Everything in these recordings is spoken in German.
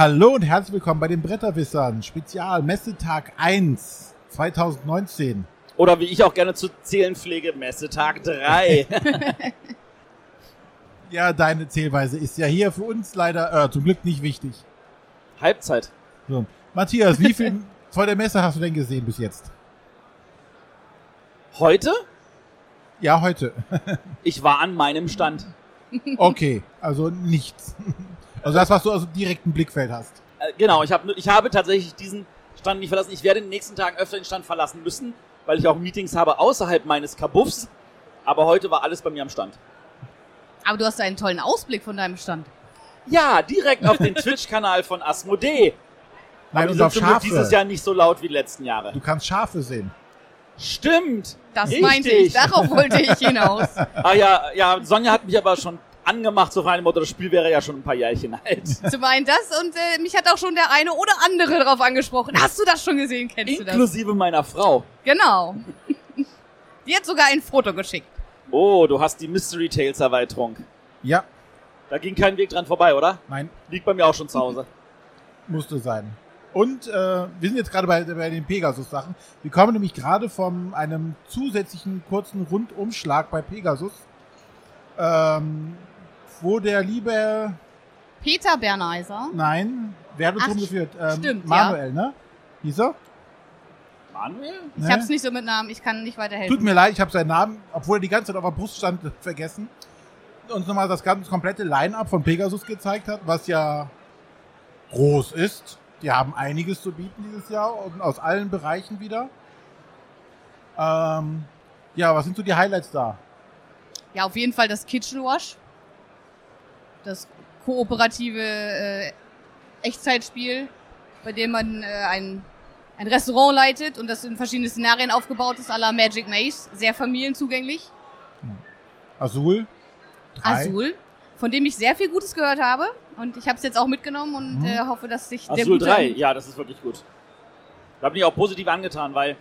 Hallo und herzlich willkommen bei den Bretterwissern. Spezial Messetag 1 2019. Oder wie ich auch gerne zu zählen pflege, Messetag 3. Ja, deine Zählweise ist ja hier für uns leider äh, zum Glück nicht wichtig. Halbzeit. So. Matthias, wie viel vor der Messe hast du denn gesehen bis jetzt? Heute? Ja, heute. Ich war an meinem Stand. Okay, also nichts. Also das, was du also direkt im Blickfeld hast. Äh, genau, ich, hab, ich habe tatsächlich diesen Stand nicht verlassen. Ich werde in den nächsten Tagen öfter den Stand verlassen müssen, weil ich auch Meetings habe außerhalb meines Kabuffs. Aber heute war alles bei mir am Stand. Aber du hast einen tollen Ausblick von deinem Stand. Ja, direkt auf den Twitch-Kanal von Asmodee. Nein, Aber die und sind auf Schafe. dieses Jahr nicht so laut wie die letzten Jahre. Du kannst Schafe sehen. Stimmt. Das Richtig. meinte ich. Darauf wollte ich hinaus. Ah ja, ja, Sonja hat mich aber schon angemacht, so rein Motto, das Spiel wäre ja schon ein paar Jährchen alt. Zum einen das und äh, mich hat auch schon der eine oder andere darauf angesprochen. Hast du das schon gesehen? Kennst du das? Inklusive meiner Frau. Genau. Die hat sogar ein Foto geschickt. Oh, du hast die Mystery Tales Erweiterung. Ja, Da ging kein Weg dran vorbei, oder? nein, Liegt bei mir auch schon zu Hause. musste sein. Und äh, wir sind jetzt gerade bei, bei den Pegasus-Sachen. Wir kommen nämlich gerade von einem zusätzlichen kurzen Rundumschlag bei Pegasus, ähm, wo der liebe, Peter Berneiser. nein, wer hat uns Ach, rumgeführt? Ähm, stimmt, Manuel, ne? Hieß er? Manuel? Ich Ne? hab's nicht so mit Namen, ich kann nicht weiterhelfen. Tut mir leid, ich habe seinen Namen, obwohl er die ganze Zeit auf der Brust stand, vergessen. Uns nochmal das ganze komplette Line-Up von Pegasus gezeigt hat, was ja groß ist. Die haben einiges zu bieten dieses Jahr und aus allen Bereichen wieder. Ähm, ja, was sind so die Highlights da? Ja, auf jeden Fall das Kitchen Wash. Das kooperative äh, Echtzeitspiel, bei dem man äh, ein, ein Restaurant leitet und das in verschiedene Szenarien aufgebaut ist, à la Magic Maze. Sehr familienzugänglich. Azul? Drei. Azul, von dem ich sehr viel Gutes gehört habe. Und ich habe es jetzt auch mitgenommen und Mhm. äh, hoffe, dass sich der Azul gute 3, ja, das ist wirklich gut. Da bin ich auch positiv angetan, weil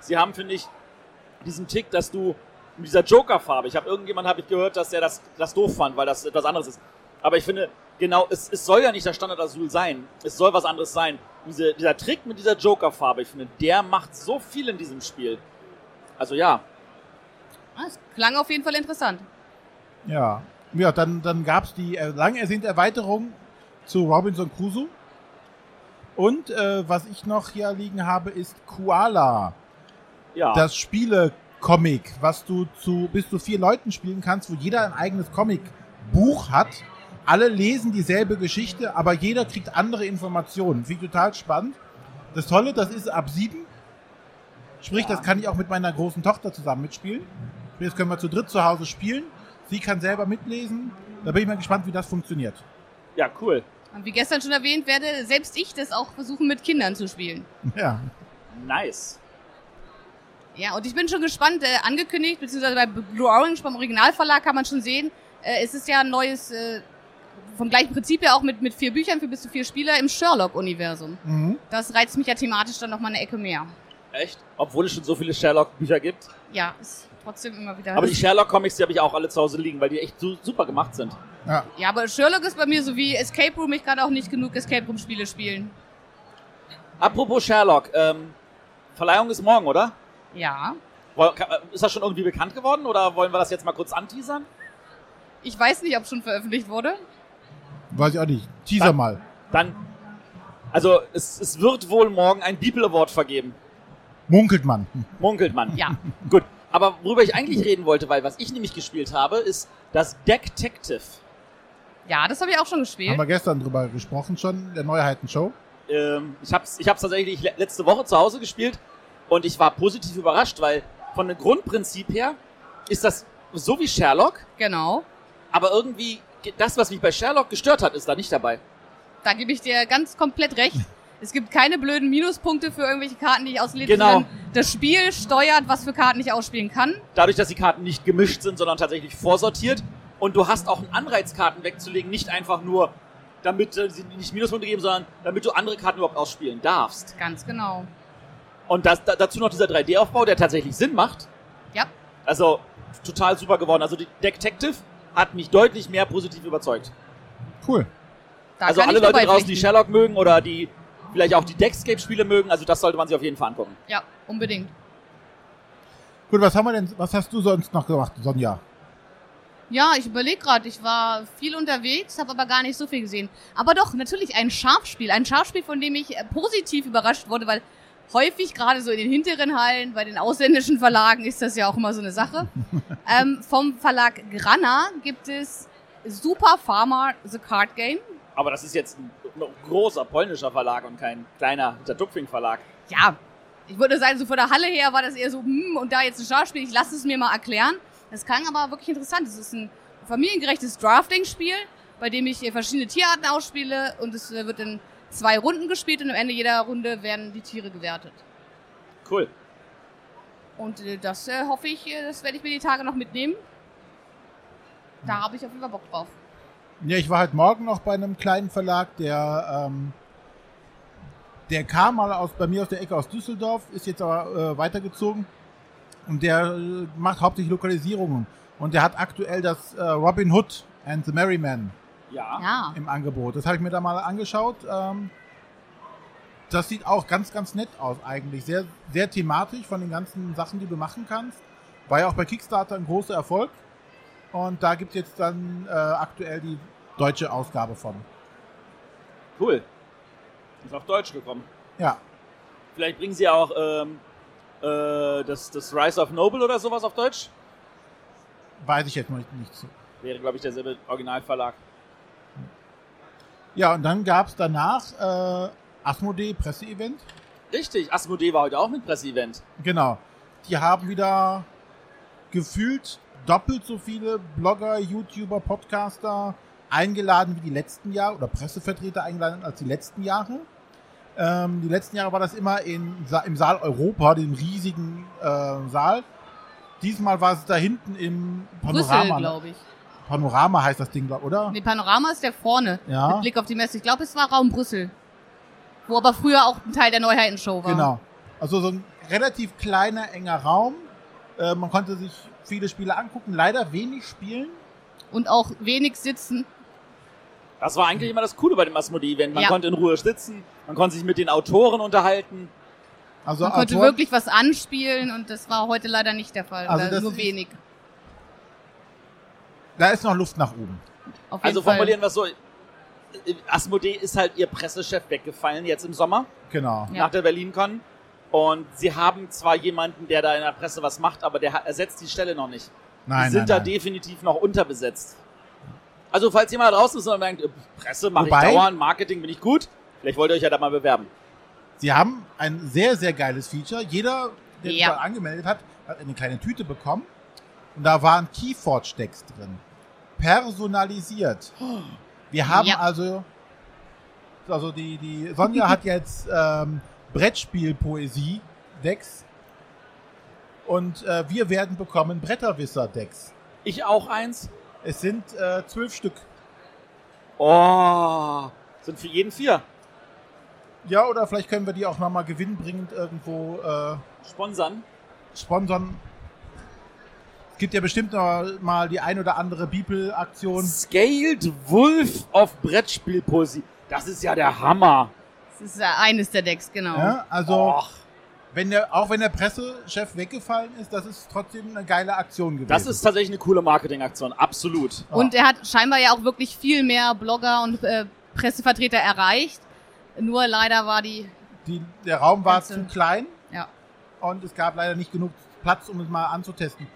sie haben, finde ich, diesen Tick, dass du mit dieser Joker-Farbe, ich habe irgendjemand habe ich gehört, dass der das, das doof fand, weil das etwas anderes ist. Aber ich finde, genau, es, es soll ja nicht der Standard Azul sein. Es soll was anderes sein. Diese, dieser Trick mit dieser Joker-Farbe, ich finde, der macht so viel in diesem Spiel. Also ja, Es klang auf jeden Fall interessant. Ja. Ja, dann, dann gab es die äh, lang ersehnte Erweiterung zu Robinson Crusoe. Und äh, was ich noch hier liegen habe, ist Koala. ja. das Spiele-Comic, was du zu bis zu vier Leuten spielen kannst, wo jeder ein eigenes Comic-Buch hat. Alle lesen dieselbe Geschichte, aber jeder kriegt andere Informationen. Finde ich total spannend. Das Tolle, das ist ab sieben. Sprich, Ja. das kann ich auch mit meiner großen Tochter zusammen mitspielen. Das können wir zu dritt zu Hause spielen. Sie kann selber mitlesen. Da bin ich mal gespannt, wie das funktioniert. ja, cool. Und wie gestern schon erwähnt, werde selbst ich das auch versuchen, mit Kindern zu spielen. Ja. Nice. Ja, und ich bin schon gespannt, äh, angekündigt, beziehungsweise bei Blue Orange, beim Originalverlag kann man schon sehen, äh, es ist ja ein neues, äh, vom gleichen Prinzip ja auch mit, mit vier Büchern für bis zu vier Spieler im Sherlock-Universum. Mhm. Das reizt mich ja thematisch dann nochmal eine Ecke mehr. Echt? Obwohl es schon so viele Sherlock-Bücher gibt. Ja, ist trotzdem immer wieder. Aber die Sherlock-Comics, die habe ich auch alle zu Hause liegen, weil die echt su super gemacht sind. Ja. ja, aber Sherlock ist bei mir so wie Escape Room. Ich kann auch nicht genug Escape Room-Spiele spielen. Apropos Sherlock, ähm, Verleihung ist morgen, oder? Ja. Ist das schon irgendwie bekannt geworden oder wollen wir das jetzt mal kurz anteasern? Ich weiß nicht, ob schon veröffentlicht wurde. Weiß ich auch nicht. Teaser Dann- mal. Dann, also es, es wird wohl morgen ein People Award vergeben. Munkelt man. Munkelt man. Ja. Gut. Aber worüber ich eigentlich reden wollte, weil was ich nämlich gespielt habe, ist das Detective. Ja, das habe ich auch schon Haben gespielt. wir gestern drüber gesprochen schon, der Neuheiten-Show. Ähm, ich habe es ich hab's tatsächlich le- letzte Woche zu Hause gespielt und ich war positiv überrascht, weil von dem Grundprinzip her ist das so wie Sherlock, Genau. aber irgendwie ge- das, was mich bei Sherlock gestört hat, ist da nicht dabei. Da gebe ich dir ganz komplett recht. Es gibt keine blöden Minuspunkte für irgendwelche Karten, die ich auslese. Genau. Das Spiel steuert, was für Karten ich ausspielen kann. Dadurch, dass die Karten nicht gemischt sind, sondern tatsächlich vorsortiert und du hast auch einen Anreiz, Karten wegzulegen, nicht einfach nur, damit äh, sie nicht Minuspunkte geben, sondern damit du andere Karten überhaupt ausspielen darfst. Ganz genau. Und das, da, dazu noch dieser 3D-Aufbau, der tatsächlich Sinn macht. Ja. Also total super geworden. Also die Detective hat mich deutlich mehr positiv überzeugt. Cool. Da also alle Leute draußen, die. Sherlock mögen oder die vielleicht auch die Deckscape-Spiele mögen, also das sollte man sich auf jeden Fall angucken. Ja, unbedingt. Gut, was haben wir denn, was hast du sonst noch gemacht, Sonja? Ja, ich überlege gerade, ich war viel unterwegs, habe aber gar nicht so viel gesehen. Aber doch, natürlich ein Schafspiel. Ein Schafspiel, von dem ich äh, positiv überrascht wurde, weil häufig, gerade so in den hinteren Hallen, bei den ausländischen Verlagen ist das ja auch immer so eine Sache. ähm, vom Verlag Grana gibt es Super Farmer The Card Game. Aber das ist jetzt ein großer polnischer Verlag und kein kleiner Hintertupfing-Verlag. Ja, ich würde sagen, so von der Halle her war das eher so, hm, und da jetzt ein Schachspiel, ich lasse es mir mal erklären. Das klang aber wirklich interessant. Es ist ein familiengerechtes Drafting-Spiel, bei dem ich äh, verschiedene Tierarten ausspiele und es äh, wird in zwei Runden gespielt und am Ende jeder Runde werden die Tiere gewertet. Cool. Und äh, das äh, hoffe ich, äh, das werde ich mir die Tage noch mitnehmen. Da habe ich auf jeden Fall Bock drauf. Ja, ich war heute Morgen noch bei einem kleinen Verlag, der, ähm, der kam mal aus, bei mir aus der Ecke aus Düsseldorf, ist jetzt aber äh, weitergezogen und der äh, macht hauptsächlich Lokalisierungen und der hat aktuell das äh, Robin Hood and the Merry Man Ja. Ja. im Angebot. Das habe ich mir da mal angeschaut. Ähm, das sieht auch ganz, ganz nett aus eigentlich. Sehr, sehr thematisch von den ganzen Sachen, die du machen kannst. War ja auch bei Kickstarter ein großer Erfolg. Und da gibt es jetzt dann äh, aktuell die deutsche Ausgabe von. Cool. Ist auf Deutsch gekommen. Ja, Vielleicht bringen sie auch ähm, äh, das, das Rise of Noble oder sowas auf Deutsch. weiß ich jetzt noch nicht. nicht so. Wäre, glaube ich, derselbe Originalverlag. Ja, und dann gab es danach äh, Asmodee Presseevent. Richtig, Asmodee war heute auch mit Presseevent. Genau. Die haben wieder gefühlt doppelt so viele Blogger, YouTuber, Podcaster eingeladen wie die letzten Jahre oder Pressevertreter eingeladen als die letzten Jahre. Ähm, die letzten Jahre war das immer in, im Saal Europa, dem riesigen äh, Saal. Diesmal war es da hinten im Brüssel, Panorama. ne? glaube ich. Panorama heißt das Ding, glaub- oder? Nee, Panorama ist der vorne. Ja. Mit Blick auf die Messe. Ich glaube, es war Raum Brüssel. Wo aber früher auch ein Teil der Neuheitenshow war. Genau. Also so ein relativ kleiner, enger Raum. Äh, man konnte sich viele Spiele angucken, leider wenig spielen. Und auch wenig sitzen. Das war eigentlich immer das Coole bei dem Asmodee-Event. Man Ja. konnte in Ruhe sitzen, man konnte sich mit den Autoren unterhalten. Also Man konnte Autoren- wirklich was anspielen und das war heute leider nicht der Fall. Also nur ist- wenig. Da ist noch Luft nach oben. Auf jeden Also Fall. formulieren wir es so. Asmodee ist halt ihr Pressechef weggefallen jetzt im Sommer Genau. Ja. nach der BerlinCon. Und sie haben zwar jemanden, der da in der Presse was macht, aber der hat- ersetzt die Stelle noch nicht. Nein, die sind nein, da nein. definitiv noch unterbesetzt. Also falls jemand da draußen ist und denkt, äh, Presse mache ich dauernd, Marketing bin ich gut, vielleicht wollt ihr euch ja da mal bewerben. Sie haben ein sehr, sehr geiles Feature. Jeder, der sich Ja. mal angemeldet hat, hat eine kleine Tüte bekommen. Und da waren Keyforge-Decks drin. Personalisiert. Wir haben Ja. also, also die, die Sonja hat jetzt ähm, Brettspiel-Poesie-Decks. Und äh, wir werden bekommen Bretterwisser-Decks. Ich auch eins. Es sind äh, zwölf Stück. Oh, sind für jeden vier. Ja, oder vielleicht können wir die auch nochmal gewinnbringend irgendwo äh, Sponsern. sponsern. Es gibt ja bestimmt noch mal die ein oder andere Bibel-Aktion. Scaled Wolf of Brettspielpoesie. Das ist ja der Hammer. Das ist eines der Decks, genau. Ja, also, Och, wenn der, auch wenn der Pressechef weggefallen ist, das ist trotzdem eine geile Aktion gewesen. das ist tatsächlich eine coole Marketingaktion. Absolut. Und er hat scheinbar ja auch wirklich viel mehr Blogger und äh, Pressevertreter erreicht. Nur leider war die, die, der Raum war Ganze- zu klein ja. und es gab leider nicht genug Platz, um es mal anzutesten.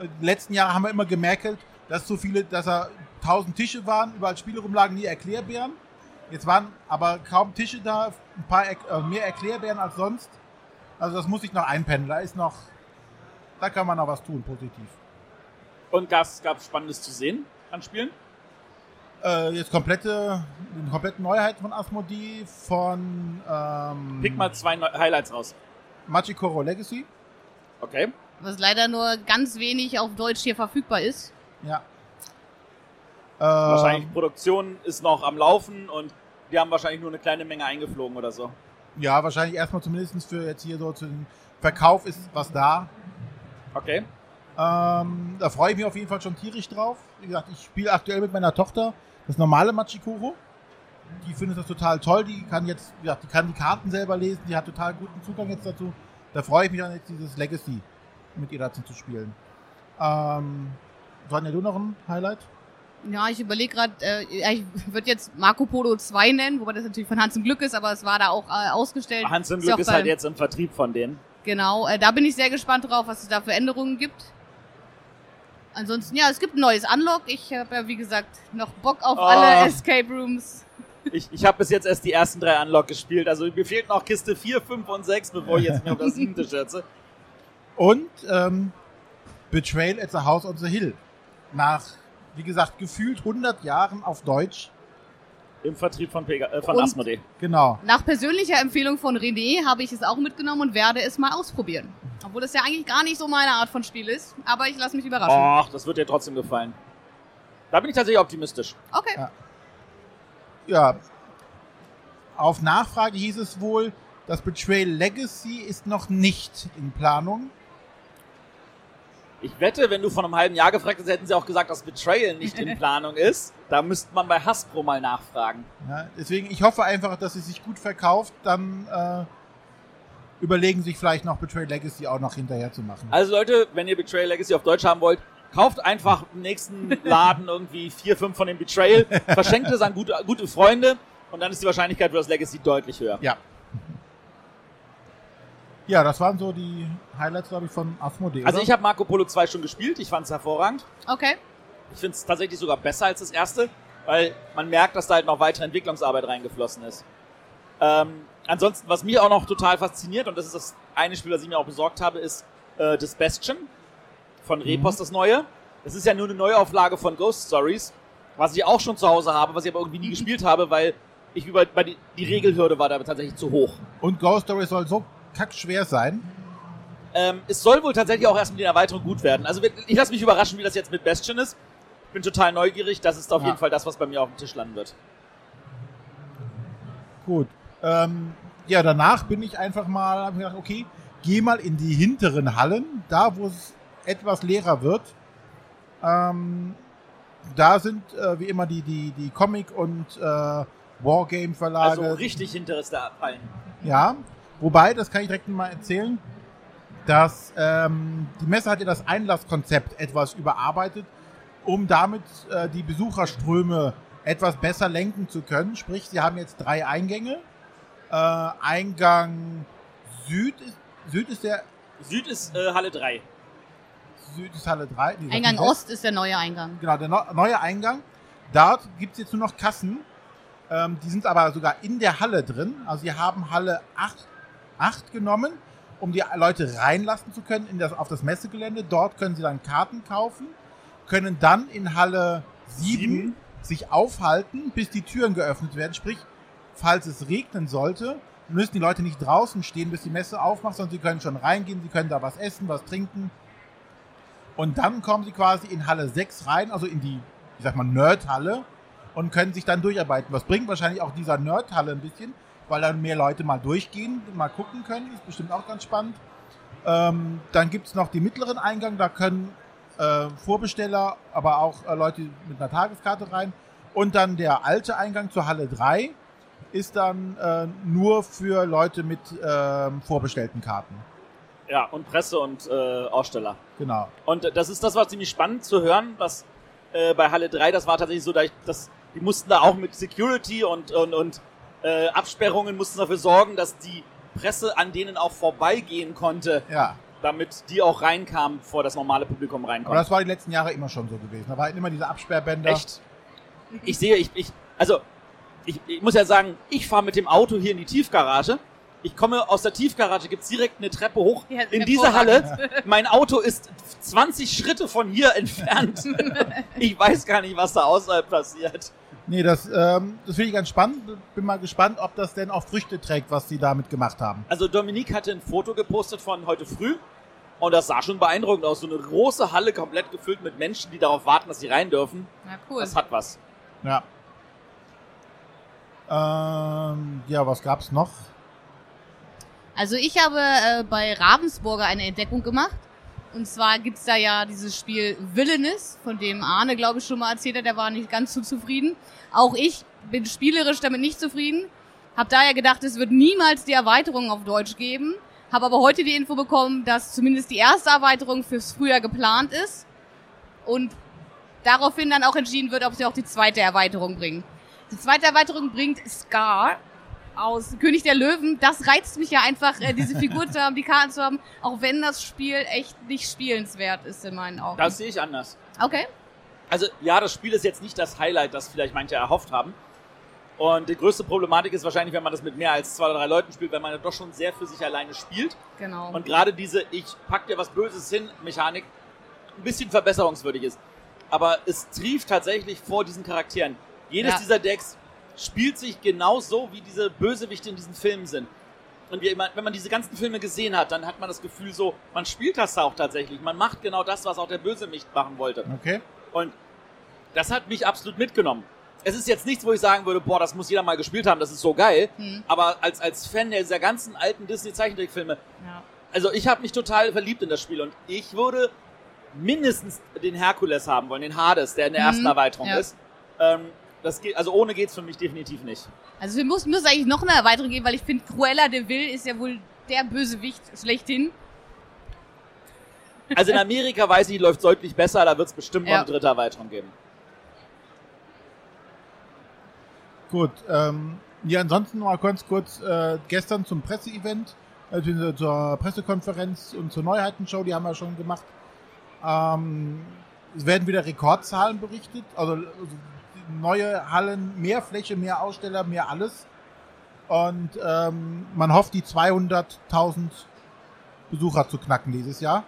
Äh, Die letzten Jahre haben wir immer gemerkt, dass so viele, dass da tausend Tische waren, überall Spiele rumlagen, nie Erklärbären. Jetzt waren aber kaum Tische da, ein paar äh, mehr Erklärbären als sonst. Also das muss ich noch einpendeln. Da ist noch, da kann man noch was tun, positiv. Und gab es Spannendes zu sehen an Spielen? Äh, jetzt komplette, komplette Neuheit von Asmodee von ähm, Pick mal zwei Neu Highlights raus. Machikoro Legacy. Okay. Was leider nur ganz wenig auf Deutsch hier verfügbar ist. Ja. Wahrscheinlich Produktion ist noch am Laufen und die haben wahrscheinlich nur eine kleine Menge eingeflogen oder so. Ja, wahrscheinlich erstmal zumindest für jetzt hier so zum Verkauf ist was da. Okay. Ähm, da freue ich mich auf jeden Fall schon tierisch drauf. Wie gesagt, ich spiele aktuell mit meiner Tochter das normale Machikoro. die findet das total toll. Die kann jetzt, ja, die kann die Karten selber lesen. Die hat total guten Zugang jetzt dazu. Da freue ich mich an, jetzt dieses Legacy mit ihr dazu zu spielen. Ähm, Sonja, du noch ein Highlight? Ja, ich überlege gerade, äh, ja, ich würde jetzt Marco Polo 2 nennen, wobei das natürlich von Hans im Glück ist, aber es war da auch äh, ausgestellt. Hans im Ist ja Glück ist bei- halt jetzt im Vertrieb von denen. Genau, äh, da bin ich sehr gespannt drauf, was es da für Änderungen gibt. Ansonsten, ja, es gibt ein neues Unlock. Ich habe ja, wie gesagt, noch Bock auf Oh. alle Escape Rooms. Ich, ich habe bis jetzt erst die ersten drei Unlock gespielt. Also mir fehlt noch Kiste 4, 5 und 6, bevor ich jetzt mir auf das siebte schätze. Und ähm, Betrayal at the House on the Hill. Nach, wie gesagt, gefühlt 100 Jahren auf Deutsch. Im Vertrieb von, Pega äh, von Und- Asmodee. Genau. Nach persönlicher Empfehlung von René habe ich es auch mitgenommen und werde es mal ausprobieren. Obwohl es ja eigentlich gar nicht so meine Art von Spiel ist. Aber ich lasse mich überraschen. Ach, das wird dir trotzdem gefallen. Da bin ich tatsächlich optimistisch. Okay. Ja. Ja. Auf Nachfrage hieß es wohl, das Betrayal Legacy ist noch nicht in Planung. Ich wette, wenn du vor einem halben Jahr gefragt hättest, hätten sie auch gesagt, dass Betrayal nicht in Planung ist. Da müsste man bei Hasbro mal nachfragen. Ja, deswegen, ich hoffe einfach, dass es sich gut verkauft. Dann äh, überlegen sich vielleicht noch Betrayal Legacy auch noch hinterher zu machen. Also Leute, wenn ihr Betrayal Legacy auf Deutsch haben wollt, kauft einfach im nächsten Laden irgendwie vier, fünf von dem Betrayal, verschenkt es an gute, gute Freunde und dann ist die Wahrscheinlichkeit für das Legacy deutlich höher. Ja. Ja, das waren so die Highlights, glaube ich, von Asmodee. Also oder? ich habe Marco Polo 2 schon gespielt, ich fand es hervorragend. Okay. Ich finde es tatsächlich sogar besser als das erste, weil man merkt, dass da halt noch weitere Entwicklungsarbeit reingeflossen ist. Ähm, ansonsten, was mir auch noch total fasziniert, und das ist das eine Spiel, das ich mir auch besorgt habe, ist äh, das Bastion von Repos, das neue. Das ist ja nur eine Neuauflage von Ghost Stories, was ich auch schon zu Hause habe, was ich aber irgendwie nie gespielt habe, weil ich über bei die, die Regelhürde war da tatsächlich zu hoch. Und Ghost Story soll so kackschwer sein. Ähm, es soll wohl tatsächlich auch erst mit den Erweiterungen gut werden. Also ich lasse mich überraschen, wie das jetzt mit Bastion ist. Ich bin total neugierig. Das ist auf Ja. jeden Fall das, was bei mir auf dem Tisch landen wird. Gut. Ähm, ja, danach bin ich einfach mal, hab mir gedacht, okay, geh mal in die hinteren Hallen, da wo es etwas leerer wird. Ähm, da sind äh, wie immer die, die, die Comic- und äh, Wargame-Verlage. Also richtig hinteres der Fallen. Ja, wobei, das kann ich direkt mal erzählen, dass ähm, die Messe hat ja das Einlasskonzept etwas überarbeitet, um damit äh, die Besucherströme etwas besser lenken zu können. Sprich, sie haben jetzt drei Eingänge. Äh, Eingang Süd ist, Süd ist der Süd ist äh, Halle 3. Süd ist Halle 3. nee, Eingang West. Ost ist der neue Eingang. Genau, der no neue Eingang. Dort gibt es jetzt nur noch Kassen. Ähm, die sind aber sogar in der Halle drin. Also sie haben Halle 8, 8 genommen, um die Leute reinlassen zu können in das, auf das Messegelände. Dort können sie dann Karten kaufen, können dann in Halle 7, Sieben. sich aufhalten, bis die Türen geöffnet werden. Sprich, falls es regnen sollte, müssen die Leute nicht draußen stehen, bis die Messe aufmacht, sondern sie können schon reingehen, sie können da was essen, was trinken. Und dann kommen sie quasi in Halle 6 rein, also in die, ich sag mal, Nerdhalle und können sich dann durcharbeiten. Was bringt wahrscheinlich auch dieser Nerdhalle ein bisschen, weil dann mehr Leute mal durchgehen, mal gucken können. Ist bestimmt auch ganz spannend. Ähm, dann gibt's noch den mittleren Eingang, da können äh, Vorbesteller, aber auch äh, Leute mit einer Tageskarte rein. Und dann der alte Eingang zur Halle 3 ist dann äh, nur für Leute mit ähm, vorbestellten Karten. Ja, und Presse und äh, Aussteller. Genau. Und äh, das ist das war ziemlich spannend zu hören, dass äh, bei Halle 3, das war tatsächlich so, dass, ich, dass die mussten da auch mit Security und, und, und äh, Absperrungen mussten dafür sorgen, dass die Presse an denen auch vorbeigehen konnte, Ja. damit die auch reinkamen, bevor das normale Publikum Aber reinkommt. das war die letzten Jahre immer schon so gewesen. Da waren immer diese Absperrbänder. Echt? Ich sehe, ich, ich also ich, ich muss ja sagen, ich fahre mit dem Auto hier in die Tiefgarage. Ich komme aus der Tiefgarage, gibt's direkt eine Treppe hoch Ja, in diese Halle. Mein Auto ist 20 Schritte von hier entfernt. ich weiß gar nicht, was da außerhalb passiert. Nee, das, ähm, das finde ich ganz spannend. Bin mal gespannt, ob das denn auch Früchte trägt, was sie damit gemacht haben. Also Dominique hatte ein Foto gepostet von heute früh und das sah schon beeindruckend aus. So eine große Halle komplett gefüllt mit Menschen, die darauf warten, dass sie rein dürfen. Na cool. Das hat was. Ja. Ähm, ja, was gab's noch? Also ich habe äh, bei Ravensburger eine Entdeckung gemacht. Und zwar gibt's da ja dieses Spiel Villainous, von dem Arne, glaube ich, schon mal erzählt hat, der war nicht ganz so zufrieden. Auch ich bin spielerisch damit nicht zufrieden. Hab daher gedacht, es wird niemals die Erweiterung auf Deutsch geben. Habe aber heute die Info bekommen, dass zumindest die erste Erweiterung fürs Frühjahr geplant ist. Und daraufhin dann auch entschieden wird, ob sie auch die zweite Erweiterung bringen. Die zweite Erweiterung bringt Scar aus König der Löwen. Das reizt mich ja einfach, äh, diese Figur zu haben, die Karten zu haben, auch wenn das Spiel echt nicht spielenswert ist in meinen Augen. Das sehe ich anders. okay. Also ja, das Spiel ist jetzt nicht das Highlight, das vielleicht manche erhofft haben. Und die größte Problematik ist wahrscheinlich, wenn man das mit mehr als zwei oder drei Leuten spielt, weil man ja doch schon sehr für sich alleine spielt. Genau. Und gerade diese Ich pack dir was Böses hin Mechanik ein bisschen verbesserungswürdig ist. Aber es trieft tatsächlich vor diesen Charakteren. Jedes Ja. dieser Decks spielt sich genauso, wie diese Bösewichte in diesen Filmen sind. Und wie, wenn man diese ganzen Filme gesehen hat, dann hat man das Gefühl so, man spielt das auch tatsächlich. Man macht genau das, was auch der Bösewicht machen wollte. Okay. Und das hat mich absolut mitgenommen. Es ist jetzt nichts, wo ich sagen würde, boah, das muss jeder mal gespielt haben, das ist so geil. Hm. Aber als, als Fan dieser ganzen alten Disney-Zeichentrickfilme, Ja. also ich habe mich total verliebt in das Spiel und ich würde mindestens den Herkules haben wollen, den Hades, der in der Mhm, ersten Erweiterung ja. ist. Ähm, das geht, also ohne geht's für mich definitiv nicht. Also es muss, muss eigentlich noch eine Erweiterung geben, weil ich finde, Cruella de Vil ist ja wohl der Bösewicht schlechthin. Also in Amerika weiß ich, läuft deutlich besser, da wird's bestimmt noch Ja. eine dritte Erweiterung geben. Gut. Ähm, ja, ansonsten mal ganz kurz äh, gestern zum Presseevent, also zur Pressekonferenz und zur Neuheitenshow, die haben wir schon gemacht. Ähm, es werden wieder Rekordzahlen berichtet, also, also neue Hallen, mehr Fläche, mehr Aussteller, mehr alles. Und ähm, man hofft, die 200.000 Besucher zu knacken dieses Jahr.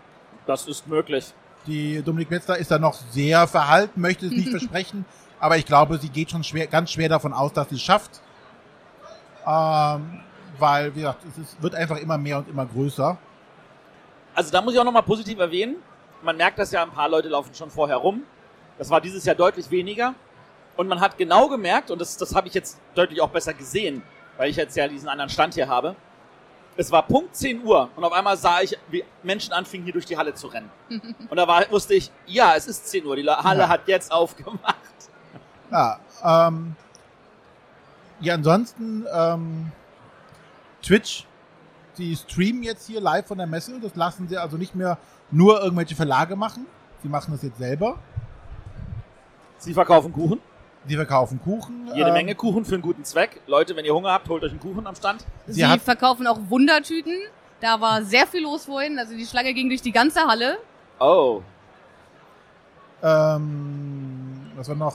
Das ist möglich. Die Dominik Metzler ist da noch sehr verhalten, möchte es nicht versprechen, aber ich glaube, sie geht schon schwer, ganz schwer davon aus, dass sie es schafft. Ähm, weil, wie gesagt, es ist, wird einfach immer mehr und immer größer. Also da muss ich auch nochmal positiv erwähnen. Man merkt das ja, ein paar Leute laufen schon vorher rum. Das war dieses Jahr deutlich weniger. Und man hat genau gemerkt, und das, das habe ich jetzt deutlich auch besser gesehen, weil ich jetzt ja diesen anderen Stand hier habe. Es war Punkt 10 Uhr und auf einmal sah ich, wie Menschen anfingen, hier durch die Halle zu rennen. Und da war, wusste ich, ja, es ist 10 Uhr, die Halle Ja. hat jetzt aufgemacht. Ja, ähm, ja ansonsten ähm, Twitch, die streamen jetzt hier live von der Messe. Das lassen sie also nicht mehr nur irgendwelche Verlage machen. Sie machen das jetzt selber. Sie verkaufen Kuchen, Sie verkaufen Kuchen. jede ähm, Menge Kuchen für einen guten Zweck. Leute, wenn ihr Hunger habt, holt euch einen Kuchen am Stand. Sie Sie verkaufen auch Wundertüten. Da war sehr viel los vorhin. Also die Schlange ging durch die ganze Halle. Oh, Ähm, was war noch?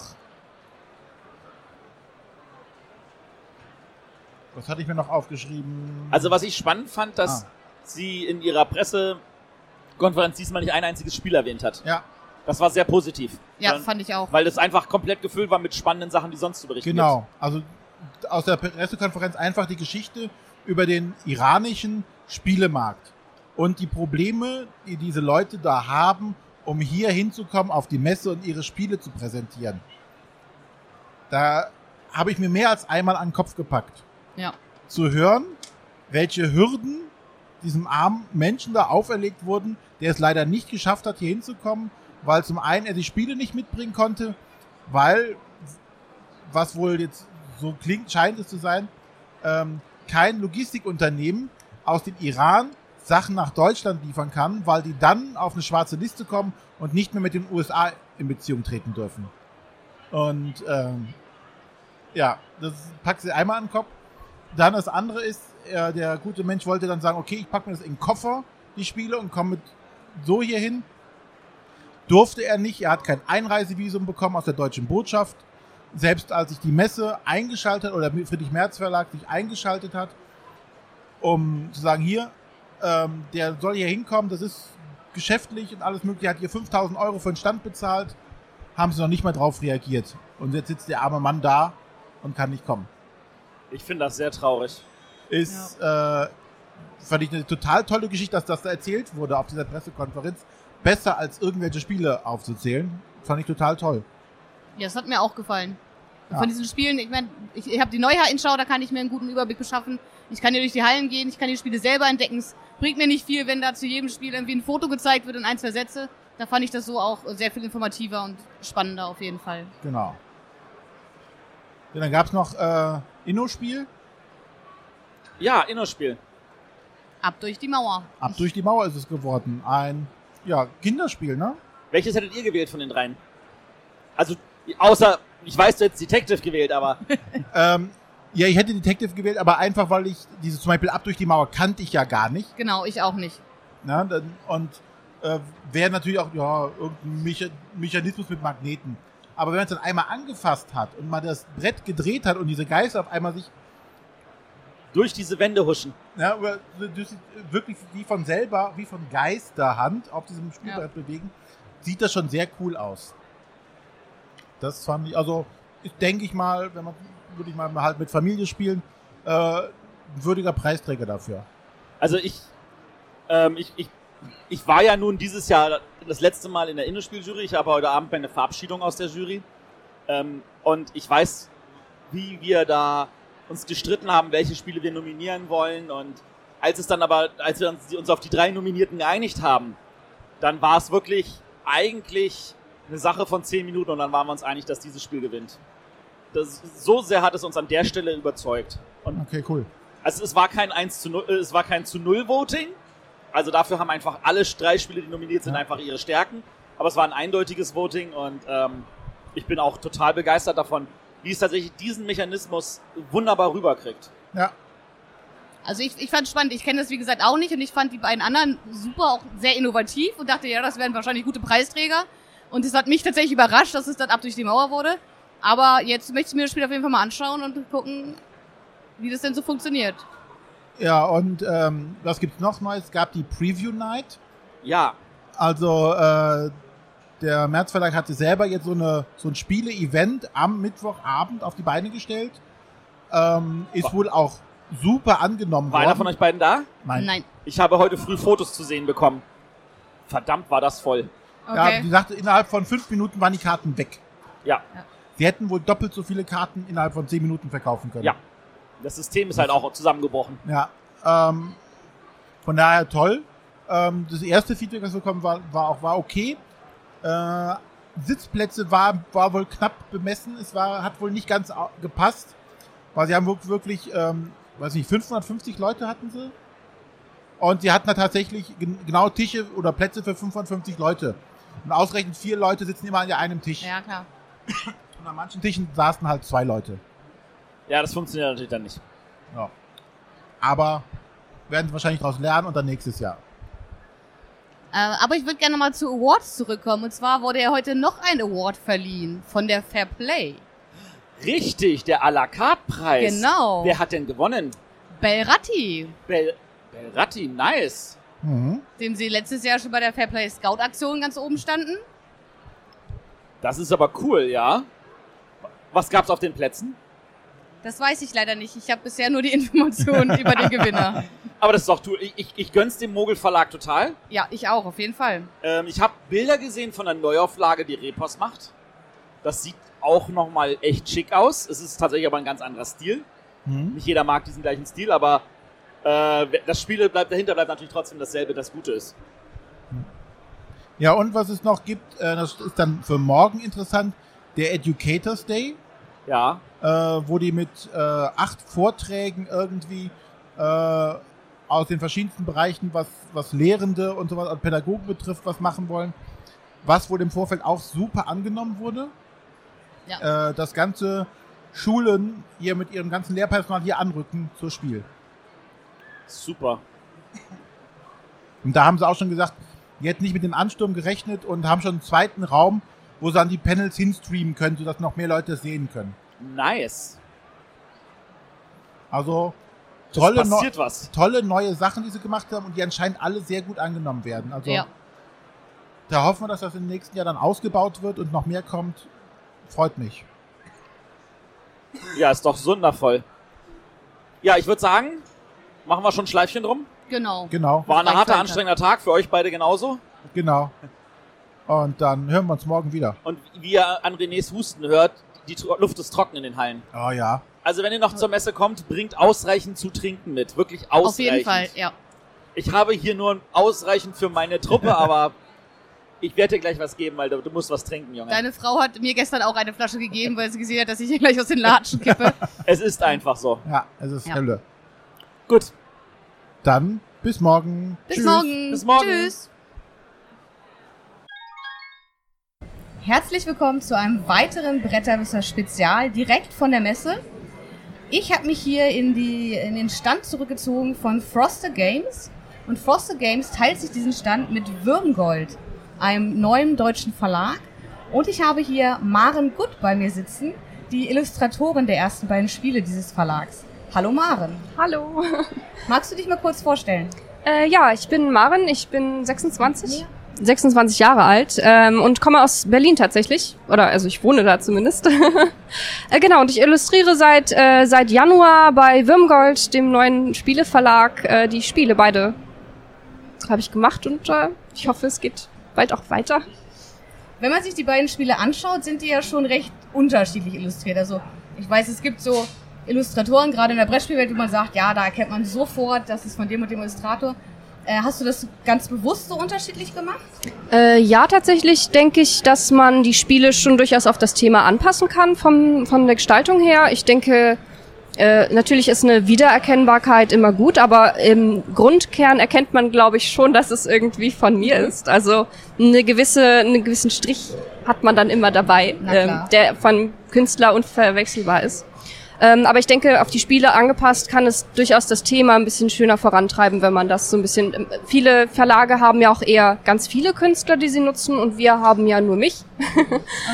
Was hatte ich mir noch aufgeschrieben? Also was ich spannend fand, dass Ah. sie in ihrer Pressekonferenz diesmal nicht ein einziges Spiel erwähnt hat. Ja, Das war sehr positiv. Ja, Weil- fand ich auch. Weil das einfach komplett gefüllt war mit spannenden Sachen, die sonst zu berichten genau. Also aus der Pressekonferenz einfach die Geschichte über den iranischen Spielemarkt und die Probleme, die diese Leute da haben, um hier hinzukommen auf die Messe und ihre Spiele zu präsentieren. Da habe ich mir mehr als einmal an den Kopf gepackt. Ja. zu hören, welche Hürden diesem armen Menschen da auferlegt wurden, der es leider nicht geschafft hat, hier hinzukommen, weil zum einen er die Spiele nicht mitbringen konnte, weil, was wohl jetzt so klingt, scheint es zu sein, ähm, kein Logistikunternehmen aus dem Iran Sachen nach Deutschland liefern kann, weil die dann auf eine schwarze Liste kommen und nicht mehr mit den USA in Beziehung treten dürfen. Und ähm, ja, das packt sie einmal an den Kopf. Dann das andere ist, äh, der gute Mensch wollte dann sagen, okay, ich packe mir das in den Koffer, die Spiele, und komme mit so hier hin. Durfte er nicht, er hat kein Einreisevisum bekommen aus der deutschen Botschaft. Selbst als sich die Messe eingeschaltet oder Friedrich Merz Verlag sich eingeschaltet hat, um zu sagen, hier, ähm, der soll hier hinkommen, das ist geschäftlich und alles mögliche, hat hier 5000 Euro für den Stand bezahlt, haben sie noch nicht mal drauf reagiert. Und jetzt sitzt der arme Mann da und kann nicht kommen. Ich finde das sehr traurig. ist, äh, fand ich eine total tolle Geschichte, dass das da erzählt wurde auf dieser Pressekonferenz. Besser als irgendwelche Spiele aufzuzählen. Fand ich total toll. Ja, das hat mir auch gefallen. Ja. Von diesen Spielen, ich meine, ich, ich habe die Neuheitenschau, da kann ich mir einen guten Überblick beschaffen. Ich kann hier durch die Hallen gehen, ich kann die Spiele selber entdecken. Es bringt mir nicht viel, wenn da zu jedem Spiel irgendwie ein Foto gezeigt wird und ein, zwei Sätze. Da fand ich das so auch sehr viel informativer und spannender auf jeden Fall. Genau. Ja, dann gab's noch äh, Inno-Spiel. Ja, Inno-Spiel. Ab durch die Mauer. Ab durch die Mauer ist es geworden. Ein ja, Kinderspiel, ne? Welches hättet ihr gewählt von den dreien? Also, außer, ich weiß, du hättest Detective gewählt, aber Ähm, ja, ich hätte Detective gewählt, aber einfach, weil ich dieses zum Beispiel Ab durch die Mauer kannte ich ja gar nicht. Genau, ich auch nicht. Ne? Dann- Und äh, wäre natürlich auch ja, irgendein Mecha Mechanismus mit Magneten. Aber wenn man es dann einmal angefasst hat und man das Brett gedreht hat und diese Geister auf einmal sich durch diese Wände huschen. ja, ist wirklich wie von selber, wie von Geisterhand auf diesem Spielbrett bewegen, sieht das schon sehr cool aus. Das fand ich, also ich denke ich mal, wenn man würde ich mal halt mit Familie spielen, äh, ein würdiger Preisträger dafür. Also ich, ähm, ich, ich, ich war ja nun dieses Jahr das letzte Mal in der Innospieljury. Ich habe heute Abend meine Verabschiedung aus der Jury. Ähm, und ich weiß, wie wir da uns gestritten haben, welche Spiele wir nominieren wollen. Und als es dann aber, als wir uns, uns auf die drei Nominierten geeinigt haben, dann war es wirklich eigentlich eine Sache von zehn Minuten und dann waren wir uns einig, dass dieses Spiel gewinnt. Das, so sehr hat es uns an der Stelle überzeugt. Und Okay, cool. also es war kein 1 zu 0, äh, es war kein zu 0 Voting. Also dafür haben einfach alle drei Spiele, die nominiert sind, Ja. einfach ihre Stärken. Aber es war ein eindeutiges Voting und ähm, ich bin auch total begeistert davon, wie es tatsächlich diesen Mechanismus wunderbar rüberkriegt. Ja, Also ich, ich fand spannend. Ich kenne das wie gesagt auch nicht und ich fand die beiden anderen super, auch sehr innovativ und dachte, ja, das wären wahrscheinlich gute Preisträger. Und es hat mich tatsächlich überrascht, dass es dann ab durch die Mauer wurde. Aber jetzt möchte ich mir das Spiel auf jeden Fall mal anschauen und gucken, wie das denn so funktioniert. ja und ähm, was gibt's noch Neues? Es gab die Preview Night. Ja, Also äh, der März Verlag hatte selber jetzt so, eine, so ein Spiele-Event am Mittwochabend auf die Beine gestellt. Ähm, ist wohl auch super angenommen war worden. einer von euch beiden da? Nein. Nein. Ich habe heute früh Fotos zu sehen bekommen. Verdammt, war das voll. Ja, Okay. die sagte, innerhalb von fünf Minuten waren die Karten weg. Ja, Sie hätten wohl doppelt so viele Karten innerhalb von zehn Minuten verkaufen können. ja. Das System ist halt auch zusammengebrochen. Ja. Ähm, von daher toll. Ähm, das erste Feedback, das wir bekommen, war, war auch war okay. Äh, Sitzplätze war, war wohl knapp bemessen. Es war, hat wohl nicht ganz gepasst. Weil sie haben wirk- wirklich, ähm, weiß nicht, 550 Leute hatten sie. Und sie hatten da tatsächlich gen genau Tische oder Plätze für 550 Leute. Und ausreichend vier Leute sitzen immer an einem Tisch. Ja, klar. Und an manchen Tischen saßen halt zwei Leute. Ja, das funktioniert natürlich dann nicht. Ja. Aber werden sie wahrscheinlich daraus lernen und dann nächstes Jahr. Äh, aber ich würde gerne mal zu Awards zurückkommen. Und zwar wurde ja heute noch ein Award verliehen von der Fair Play. Richtig, der à la carte Preis. Genau. Wer hat denn gewonnen? Belratti, Bel Belratti, nice. Mhm. dem sie letztes Jahr schon bei der Fair Play Scout Aktion ganz oben standen. Das ist aber cool, ja. Was gab's auf den Plätzen? Das weiß ich leider nicht. Ich habe bisher nur die Informationen über den Gewinner. Aber das ist doch cool. Ich, ich, ich gönn's dem Mogel Verlag total. Ja, ich auch, auf jeden Fall. Ähm, ich habe Bilder gesehen von der Neuauflage, die Repos macht. Das sieht auch nochmal echt schick aus. Es ist tatsächlich aber ein ganz anderer Stil. Mhm. Nicht jeder mag diesen gleichen Stil, aber äh, das Spiel bleibt dahinter, bleibt natürlich trotzdem dasselbe, das Gute ist. Ja, und was es noch gibt, äh, das ist dann für morgen interessant, der Educators Day, Ja, äh, wo die mit äh, acht Vorträgen irgendwie äh, aus den verschiedensten Bereichen, was, was Lehrende und sowas und Pädagogen betrifft, was machen wollen. Was wohl im Vorfeld auch super angenommen wurde. Ja. Äh, das ganze Schulen hier mit ihrem ganzen Lehrpersonal hier anrücken zur Spiel. super. Und da haben sie auch schon gesagt, die hätten nicht mit dem Ansturm gerechnet und haben schon einen zweiten Raum, wo sie dann die Panels hinstreamen können, sodass noch mehr Leute es sehen können. Nice. Also tolle, neu passiert was. tolle neue Sachen, die sie gemacht haben und die anscheinend alle sehr gut angenommen werden. Also Ja. da hoffen wir, dass das im nächsten Jahr dann ausgebaut wird und noch mehr kommt. Freut mich. Ja, ist doch wundervoll. Ja, ich würde sagen, machen wir schon ein Schleifchen drum. Genau. Genau, War ein harter, anstrengender Tag, für euch beide genauso. genau. Und dann hören wir uns morgen wieder. Und wie ihr an Renés Husten hört, die Luft ist trocken in den Hallen. Oh ja. Also wenn ihr noch zur Messe kommt, bringt ausreichend zu trinken mit. Wirklich ausreichend. Auf jeden Fall, ja. Ich habe hier nur ausreichend für meine Truppe, aber Ich werde dir gleich was geben, weil du, du musst was trinken, Junge. Deine Frau hat mir gestern auch eine Flasche gegeben, weil sie gesehen hat, dass ich hier gleich aus den Latschen kippe. es ist einfach so. Ja, es ist Ja. Hölle. Gut. Dann bis morgen. Bis Tschüss. morgen. Bis morgen. Tschüss. Herzlich willkommen zu einem weiteren Bretterwisser Spezial direkt von der Messe. Ich habe mich hier in, die, in den Stand zurückgezogen von Froster Games. Und Froster Games teilt sich diesen Stand mit Würmgold, einem neuen deutschen Verlag. Und ich habe hier Maren Gutt bei mir sitzen, die Illustratorin der ersten beiden Spiele dieses Verlags. Hallo Maren. Hallo. Magst du dich mal kurz vorstellen? Äh, ja, ich bin Maren, ich bin 26. 26 Jahre alt ähm, und komme aus Berlin tatsächlich. Oder also ich wohne da zumindest. äh, genau, und ich illustriere seit, äh, seit Januar bei Würmgold, dem neuen Spieleverlag, äh, die Spiele beide habe ich gemacht und äh, ich hoffe, es geht bald auch weiter. Wenn man sich die beiden Spiele anschaut, sind die ja schon recht unterschiedlich illustriert. Also ich weiß, es gibt so Illustratoren, gerade in der Brettspielwelt, wo man sagt, ja, da erkennt man sofort, das ist von dem und dem Illustrator. Äh, hast du das ganz bewusst so unterschiedlich gemacht? Äh, ja, tatsächlich denke ich, dass man die Spiele schon durchaus auf das Thema anpassen kann vom, von der Gestaltung her. Ich denke, äh, natürlich ist eine Wiedererkennbarkeit immer gut, aber im Grundkern erkennt man, glaube ich, schon, dass es irgendwie von mir ist. Also eine gewisse, einen gewissen Strich hat man dann immer dabei, ähm, der von Künstler unverwechselbar ist. Ähm, aber ich denke, auf die Spiele angepasst kann es durchaus das Thema ein bisschen schöner vorantreiben, wenn man das so ein bisschen. ähm, Viele Verlage haben ja auch eher ganz viele Künstler, die sie nutzen, und wir haben ja nur mich.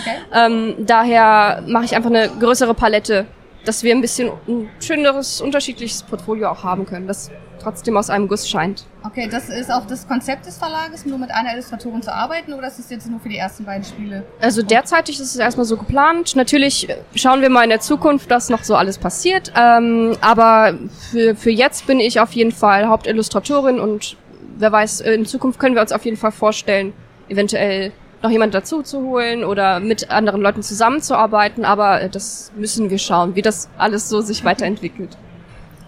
Okay. Ähm, daher mache ich einfach eine größere Palette, dass wir ein bisschen ein schöneres, unterschiedliches Portfolio auch haben können, das trotzdem aus einem Guss scheint. Okay, das ist auch das Konzept des Verlages, nur mit einer Illustratorin zu arbeiten, oder ist das jetzt nur für die ersten beiden Spiele? Also derzeitig ist es erstmal so geplant. Natürlich schauen wir mal in der Zukunft, was noch so alles passiert. Ähm, aber für, für jetzt bin ich auf jeden Fall Hauptillustratorin und wer weiß, in Zukunft können wir uns auf jeden Fall vorstellen, eventuell noch jemand dazu zu holen oder mit anderen Leuten zusammenzuarbeiten. Aber äh, das müssen wir schauen, wie das alles so sich weiterentwickelt.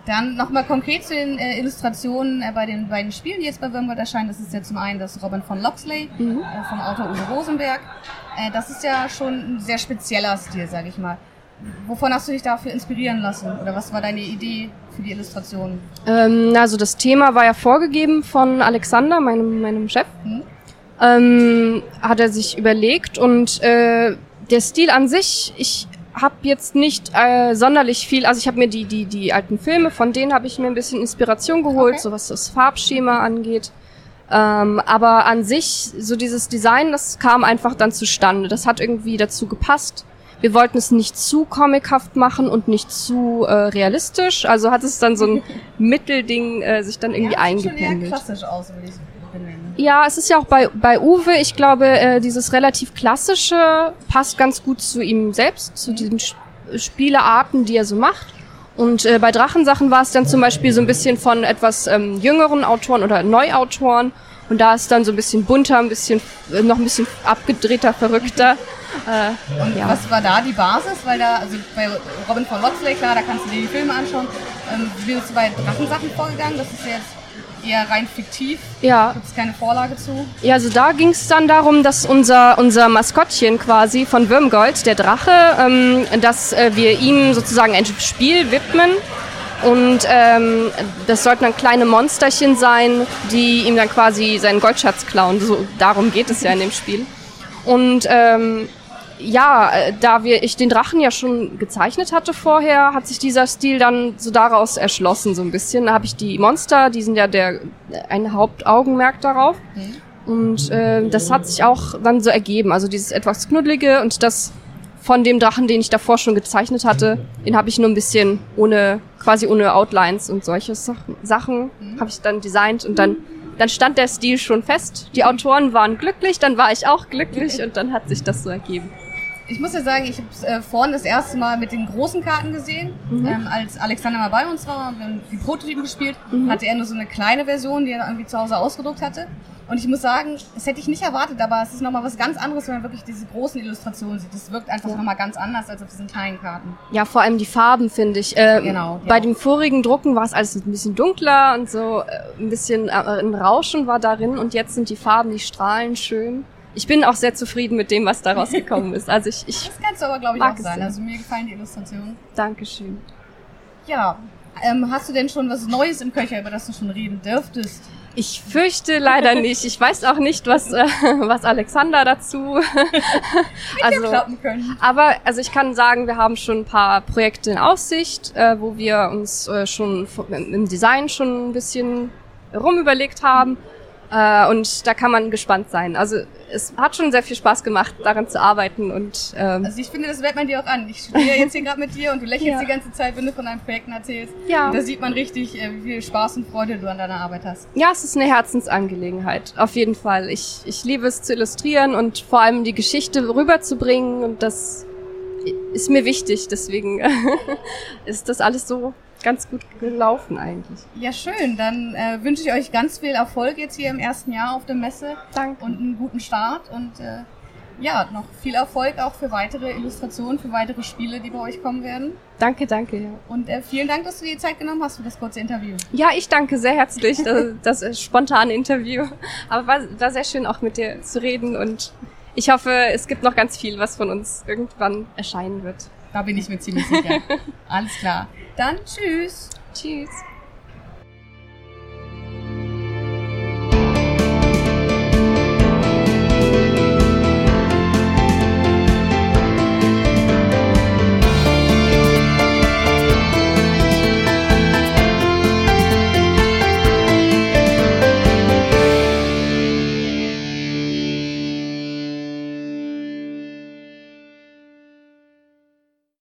Dann nochmal konkret zu den äh, Illustrationen äh, bei den beiden Spielen, die jetzt bei Würmgold erscheinen. Das ist ja zum einen das Robin von Loxley Mhm. äh, vom Autor Uwe Rosenberg. Äh, das ist ja schon ein sehr spezieller Stil, sag ich mal. Wovon hast du dich dafür inspirieren lassen? Oder was war deine Idee für die Illustration? Ähm, also das Thema war ja vorgegeben von Alexander, meinem, meinem Chef. Hm? Ähm, hat er sich überlegt und äh, der Stil an sich, ich habe jetzt nicht äh, sonderlich viel, also ich habe mir die, die, die alten Filme, von denen habe ich mir ein bisschen Inspiration geholt, Okay. so was das Farbschema angeht. Ähm, aber an sich, so dieses Design, das kam einfach dann zustande. Das hat irgendwie dazu gepasst. Wir wollten es nicht zu comichaft machen und nicht zu äh, realistisch. Also hat es dann so ein Mittelding äh, sich dann irgendwie ja, das sieht schon eher eingependelt. klassisch aus, würde ich benennen. Ja, es ist ja auch bei, bei Uwe, ich glaube, äh, dieses relativ klassische passt ganz gut zu ihm selbst, zu diesen Sch Spielearten, die er so macht. Und äh, bei Drachensachen war es dann zum Beispiel so ein bisschen von etwas ähm, jüngeren Autoren oder Neuautoren. Und da ist dann so ein bisschen bunter, ein bisschen, äh, noch ein bisschen abgedrehter, verrückter. Äh, Und ja. was war da die Basis? Weil da, also bei Robin von Loxley, klar, da kannst du dir die Filme anschauen. Ähm, wie bist du bei Drachensachen vorgegangen? Das ist jetzt eher rein fiktiv. ja, Gibt es keine Vorlage zu? Ja, also da ging es dann darum, dass unser, unser Maskottchen quasi von Würmgold, der Drache, ähm, dass äh, wir ihm sozusagen ein Spiel widmen. Und ähm, das sollten dann kleine Monsterchen sein, die ihm dann quasi seinen Goldschatz klauen. So, darum geht es ja in dem Spiel. Und ähm, ja, äh, da wir, ich den Drachen ja schon gezeichnet hatte vorher, hat sich dieser Stil dann so daraus erschlossen so ein bisschen. Da habe ich die Monster, die sind ja der ein Hauptaugenmerk darauf. Und äh, das hat sich auch dann so ergeben. Also dieses etwas knuddelige und das von dem Drachen, den ich davor schon gezeichnet hatte, den habe ich nur ein bisschen ohne, quasi ohne Outlines und solche Sachen, Sachen habe ich dann designt und dann, dann stand der Stil schon fest. Die Autoren waren glücklich, dann war ich auch glücklich und dann hat sich das so ergeben. Ich muss ja sagen, ich habe es äh, vorhin das erste Mal mit den großen Karten gesehen. Mhm. Ähm, als Alexander mal bei uns war und wir haben die Prototypen gespielt, Mhm. hatte er nur so eine kleine Version, die er irgendwie zu Hause ausgedruckt hatte. Und ich muss sagen, das hätte ich nicht erwartet, aber es ist nochmal was ganz anderes, wenn man wirklich diese großen Illustrationen sieht. Das wirkt einfach Ja. nochmal ganz anders als auf diesen kleinen Karten. Ja, vor allem die Farben finde ich. Äh, Genau, Bei ja. dem vorigen Drucken war es alles ein bisschen dunkler und so äh, ein bisschen äh, ein Rauschen war darin und jetzt sind die Farben, die strahlen schön. Ich bin auch sehr zufrieden mit dem, was da rausgekommen ist. Also ich, ich Das kannst du aber, glaube ich, auch sein. Also mir gefallen die Illustrationen. Dankeschön. Ja. Ähm, hast du denn schon was Neues im Köcher, über das du schon reden dürftest? Ich fürchte leider nicht. Ich weiß auch nicht, was, äh, was Alexander dazu. also, Klappen können. aber also ich kann sagen, wir haben schon ein paar Projekte in Aussicht, äh, wo wir uns äh, schon im Design schon ein bisschen rumüberlegt haben. Äh, und da kann man gespannt sein. Also es hat schon sehr viel Spaß gemacht, daran zu arbeiten und ähm, Also ich finde, das merkt man dir auch an. Ich ja jetzt hier gerade mit dir und du lächelst Ja. die ganze Zeit, wenn du von deinen Projekten erzählst. ja. Da sieht man richtig, äh, wie viel Spaß und Freude du an deiner Arbeit hast. Ja, es ist eine Herzensangelegenheit, auf jeden Fall. Ich, ich liebe es zu illustrieren und vor allem die Geschichte rüberzubringen und das ist mir wichtig. Deswegen ist das alles so ganz gut gelaufen eigentlich. Ja, schön. Dann äh, wünsche ich euch ganz viel Erfolg jetzt hier im ersten Jahr auf der Messe Danke. und einen guten Start und äh, ja, noch viel Erfolg auch für weitere Illustrationen, für weitere Spiele, die bei euch kommen werden. Danke, danke. Ja. Und äh, vielen Dank, dass du dir die Zeit genommen hast für das kurze Interview. ja, ich danke sehr herzlich, das, das äh, spontane Interview. Aber war, war sehr schön auch mit dir zu reden und ich hoffe, es gibt noch ganz viel, was von uns irgendwann erscheinen wird. Da bin ich mir ziemlich sicher. Alles klar. Dann tschüss. Tschüss.